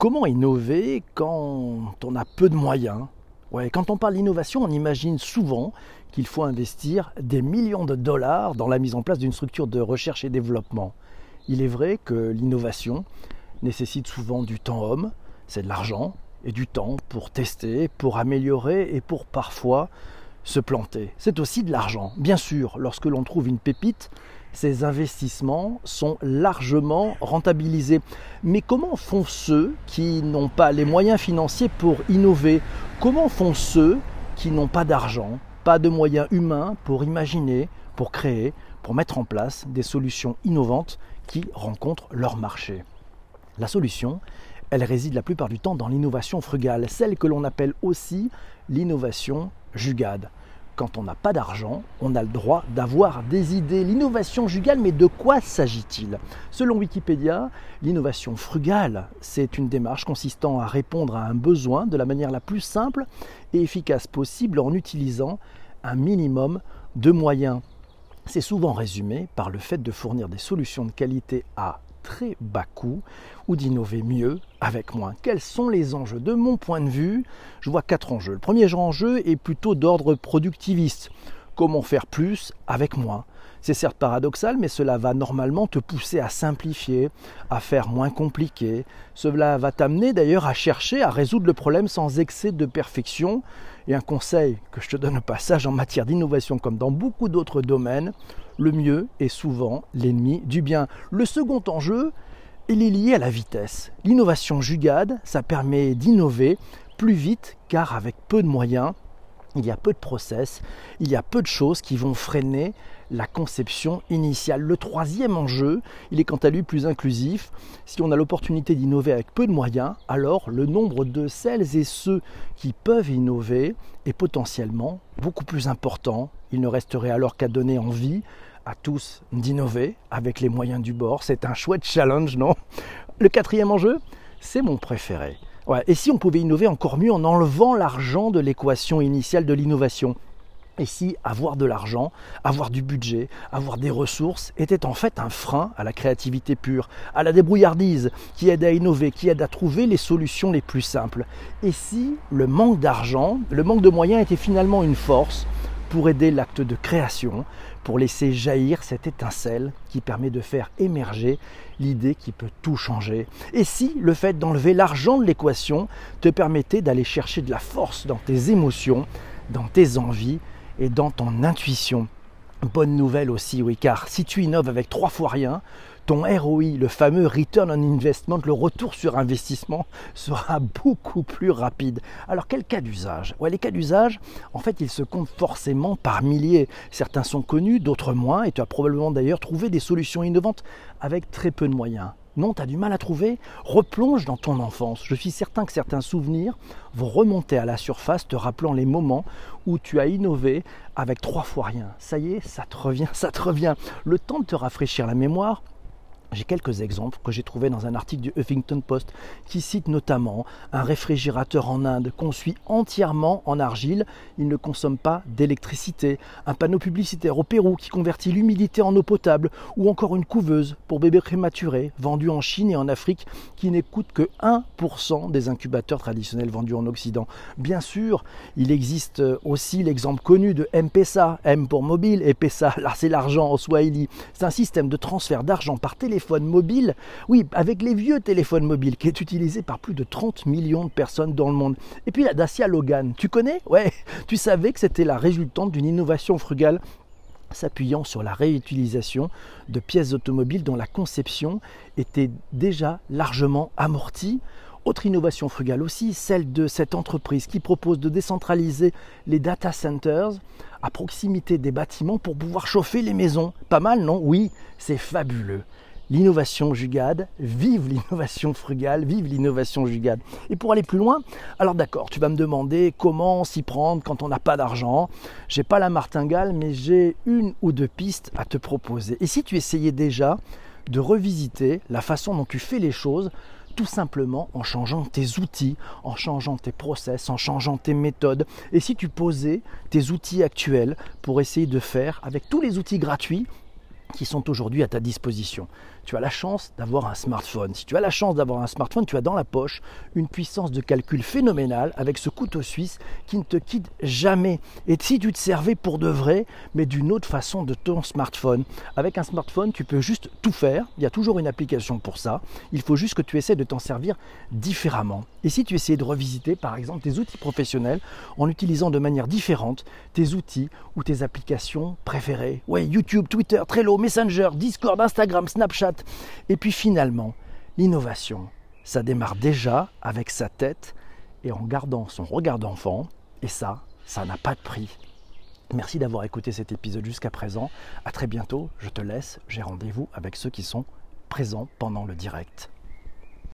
Comment innover quand on a peu de moyens? Quand on parle d'innovation, on imagine souvent qu'il faut investir des millions de dollars dans la mise en place d'une structure de recherche et développement. Il est vrai que l'innovation nécessite souvent du temps homme, c'est de l'argent et du temps pour tester, pour améliorer et pour parfois se planter. C'est aussi de l'argent. Bien sûr, lorsque l'on trouve une pépite, ces investissements sont largement rentabilisés. Mais comment font ceux qui n'ont pas les moyens financiers pour innover? Comment font ceux qui n'ont pas d'argent, pas de moyens humains pour imaginer, pour créer, pour mettre en place des solutions innovantes qui rencontrent leur marché? La solution, elle réside la plupart du temps dans l'innovation frugale, celle que l'on appelle aussi l'innovation jugade quand on n'a pas d'argent, on a le droit d'avoir des idées. L'innovation jugale, mais de quoi s'agit-il? Selon Wikipédia, l'innovation frugale, c'est une démarche consistant à répondre à un besoin de la manière la plus simple et efficace possible en utilisant un minimum de moyens. C'est souvent résumé par le fait de fournir des solutions de qualité à très bas coût ou d'innover mieux avec moins. Quels sont les enjeux De mon point de vue, je vois quatre enjeux. Le premier enjeu est plutôt d'ordre productiviste. Comment faire plus avec moins? C'est certes paradoxal, mais cela va normalement te pousser à simplifier, à faire moins compliqué. Cela va t'amener d'ailleurs à chercher à résoudre le problème sans excès de perfection. Et un conseil que je te donne au passage en matière d'innovation comme dans beaucoup d'autres domaines, le mieux est souvent l'ennemi du bien. Le second enjeu, il est lié à la vitesse. L'innovation jugade, ça permet d'innover plus vite car avec peu de moyens, il y a peu de process, il y a peu de choses qui vont freiner la conception initiale. Le troisième enjeu, il est quant à lui plus inclusif. Si on a l'opportunité d'innover avec peu de moyens, alors le nombre de celles et ceux qui peuvent innover est potentiellement beaucoup plus important. Il ne resterait alors qu'à donner envie à tous d'innover avec les moyens du bord. C'est un chouette challenge, non? Le quatrième enjeu, c'est mon préféré. Et si on pouvait innover encore mieux en enlevant l'argent de l'équation initiale de l'innovation? Et si avoir de l'argent, avoir du budget, avoir des ressources était en fait un frein à la créativité pure, à la débrouillardise, qui aide à innover, qui aide à trouver les solutions les plus simples? Et si le manque d'argent, le manque de moyens était finalement une force pour aider l'acte de création, pour laisser jaillir cette étincelle qui permet de faire émerger l'idée qui peut tout changer. Et si le fait d'enlever l'argent de l'équation te permettait d'aller chercher de la force dans tes émotions, dans tes envies et dans ton intuition? Bonne nouvelle aussi, oui, car si tu innoves avec trois fois rien, ton ROI, le fameux Return on Investment, le retour sur investissement, sera beaucoup plus rapide. Alors quel cas d'usage? Ouais, Les cas d'usage, en fait, ils se comptent forcément par milliers. Certains sont connus, d'autres moins, et tu as probablement d'ailleurs trouvé des solutions innovantes avec très peu de moyens. Non, tu as du mal à trouver? Replonge dans ton enfance. Je suis certain que certains souvenirs vont remonter à la surface, te rappelant les moments où tu as innové avec trois fois rien. Ça y est, ça te revient, ça te revient. Le temps de te rafraîchir la mémoire, j'ai quelques exemples que j'ai trouvés dans un article du Huffington Post qui cite notamment un réfrigérateur en Inde conçu entièrement en argile, il ne consomme pas d'électricité, un panneau publicitaire au Pérou qui convertit l'humidité en eau potable, ou encore une couveuse pour bébés prématurés vendue en Chine et en Afrique qui n'écoute que 1% des incubateurs traditionnels vendus en Occident. Bien sûr, il existe aussi l'exemple connu de M-Pesa, M pour mobile, et Pesa, là c'est l'argent en Swahili. C'est un système de transfert d'argent par téléphone mobile, oui, avec les vieux téléphones mobiles, qui est utilisé par plus de 30 millions de personnes dans le monde. Et puis la Dacia Logan, tu connais? Ouais, tu savais que c'était la résultante d'une innovation frugale s'appuyant sur la réutilisation de pièces automobiles dont la conception était déjà largement amortie. Autre innovation frugale aussi, celle de cette entreprise qui propose de décentraliser les data centers à proximité des bâtiments pour pouvoir chauffer les maisons. Pas mal, non? Oui, c'est fabuleux l'innovation jugade, vive l'innovation frugale, vive l'innovation jugade. Et pour aller plus loin, alors d'accord, tu vas me demander comment s'y prendre quand on n'a pas d'argent. J'ai pas la martingale, mais j'ai une ou deux pistes à te proposer. Et si tu essayais déjà de revisiter la façon dont tu fais les choses, tout simplement en changeant tes outils, en changeant tes process, en changeant tes méthodes. Et si tu posais tes outils actuels pour essayer de faire avec tous les outils gratuits qui sont aujourd'hui à ta disposition. Tu as la chance d'avoir un smartphone. Si tu as la chance d'avoir un smartphone, tu as dans la poche une puissance de calcul phénoménale avec ce couteau suisse qui ne te quitte jamais. Et si tu te servais pour de vrai, mais d'une autre façon de ton smartphone. Avec un smartphone, tu peux juste tout faire. Il y a toujours une application pour ça. Il faut juste que tu essaies de t'en servir différemment. Et si tu essayais de revisiter, par exemple, tes outils professionnels en utilisant de manière différente tes outils ou tes applications préférées. Ouais, YouTube, Twitter, Trello, Messenger, Discord, Instagram, Snapchat. Et puis finalement, l'innovation, ça démarre déjà avec sa tête et en gardant son regard d'enfant. Et ça, ça n'a pas de prix. Merci d'avoir écouté cet épisode jusqu'à présent. À très bientôt. Je te laisse. J'ai rendez-vous avec ceux qui sont présents pendant le direct.